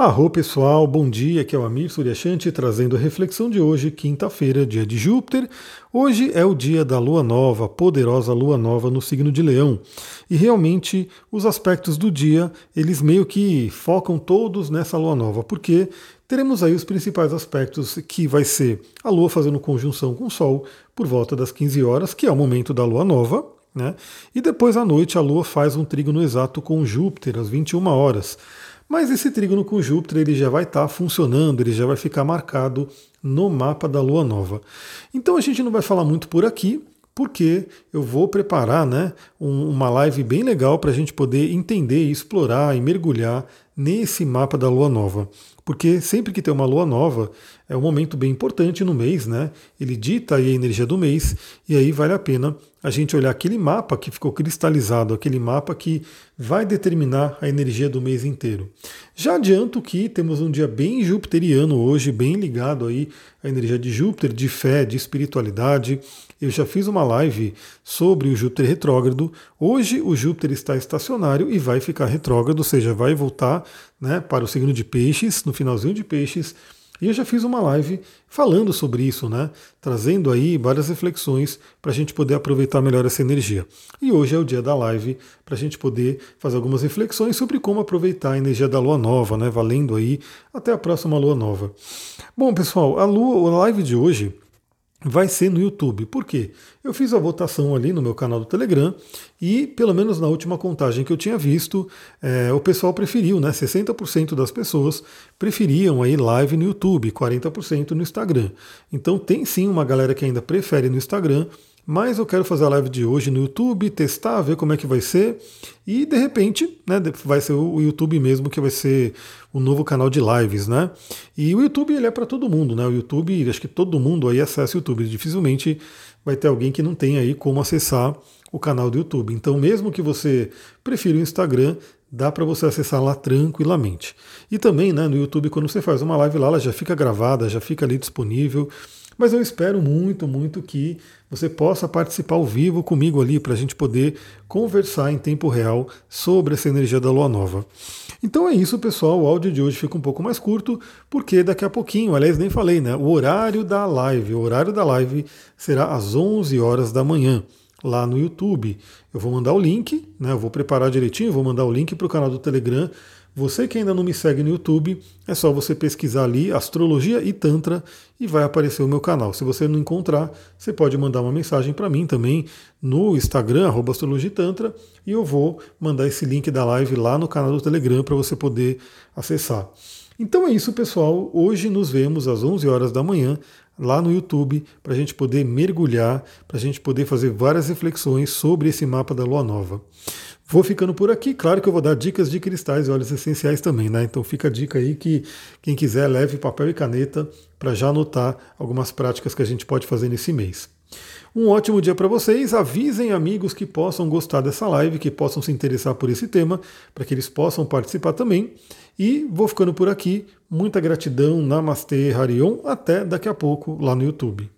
Arro pessoal, bom dia, aqui é o Amir Suryashanti trazendo a reflexão de hoje, quinta-feira, dia de Júpiter. Hoje é o dia da lua nova, poderosa lua nova no signo de Leão. E realmente os aspectos do dia, eles meio que focam todos nessa lua nova, porque teremos aí os principais aspectos que vai ser a lua fazendo conjunção com o sol por volta das 15 horas, que é o momento da lua nova, né? E depois à noite a lua faz um trígono exato com Júpiter às 21 horas. Mas esse trígono com Júpiter ele já vai estar tá funcionando, ele já vai ficar marcado no mapa da Lua Nova. Então a gente não vai falar muito por aqui, porque eu vou preparar né, um, uma live bem legal para a gente poder entender, explorar e mergulhar nesse mapa da Lua Nova. Porque sempre que tem uma lua nova, é um momento bem importante no mês, né? Ele dita a energia do mês, e aí vale a pena a gente olhar aquele mapa que ficou cristalizado, aquele mapa que vai determinar a energia do mês inteiro. Já adianto que temos um dia bem jupiteriano hoje, bem ligado aí à energia de Júpiter, de fé, de espiritualidade. Eu já fiz uma live sobre o Júpiter retrógrado. Hoje o Júpiter está estacionário e vai ficar retrógrado, ou seja, vai voltar né, para o signo de Peixes, no finalzinho de Peixes. E eu já fiz uma live falando sobre isso, né? Trazendo aí várias reflexões para a gente poder aproveitar melhor essa energia. E hoje é o dia da live para a gente poder fazer algumas reflexões sobre como aproveitar a energia da lua nova, né? Valendo aí até a próxima lua nova. Bom, pessoal, a lua, a live de hoje vai ser no YouTube. Por quê? Eu fiz a votação ali no meu canal do Telegram e, pelo menos na última contagem que eu tinha visto, é, o pessoal preferiu, né? 60% das pessoas preferiam aí live no YouTube, 40% no Instagram. Então tem sim uma galera que ainda prefere no Instagram mas eu quero fazer a live de hoje no YouTube, testar, ver como é que vai ser. E de repente, né, vai ser o YouTube mesmo que vai ser o novo canal de lives, né? E o YouTube ele é para todo mundo, né? O YouTube, acho que todo mundo aí acessa o YouTube. Dificilmente vai ter alguém que não tem aí como acessar o canal do YouTube. Então, mesmo que você prefira o Instagram, dá para você acessar lá tranquilamente. E também, né, no YouTube, quando você faz uma live lá, ela já fica gravada, já fica ali disponível. Mas eu espero muito, muito que você possa participar ao vivo comigo ali para a gente poder conversar em tempo real sobre essa energia da lua nova. Então é isso, pessoal. O áudio de hoje fica um pouco mais curto, porque daqui a pouquinho, aliás, nem falei, né? O horário da live. O horário da live será às 11 horas da manhã lá no YouTube. Eu vou mandar o link, né? Eu vou preparar direitinho, vou mandar o link para o canal do Telegram você que ainda não me segue no YouTube, é só você pesquisar ali Astrologia e Tantra e vai aparecer o meu canal. Se você não encontrar, você pode mandar uma mensagem para mim também no Instagram, arroba Astrologia e Tantra, e eu vou mandar esse link da live lá no canal do Telegram para você poder acessar. Então é isso, pessoal. Hoje nos vemos às 11 horas da manhã lá no YouTube para a gente poder mergulhar, para a gente poder fazer várias reflexões sobre esse mapa da Lua Nova. Vou ficando por aqui. Claro que eu vou dar dicas de cristais e óleos essenciais também, né? Então fica a dica aí que quem quiser leve papel e caneta para já anotar algumas práticas que a gente pode fazer nesse mês. Um ótimo dia para vocês. Avisem amigos que possam gostar dessa live, que possam se interessar por esse tema, para que eles possam participar também. E vou ficando por aqui. Muita gratidão. Namastê, Harion. Até daqui a pouco lá no YouTube.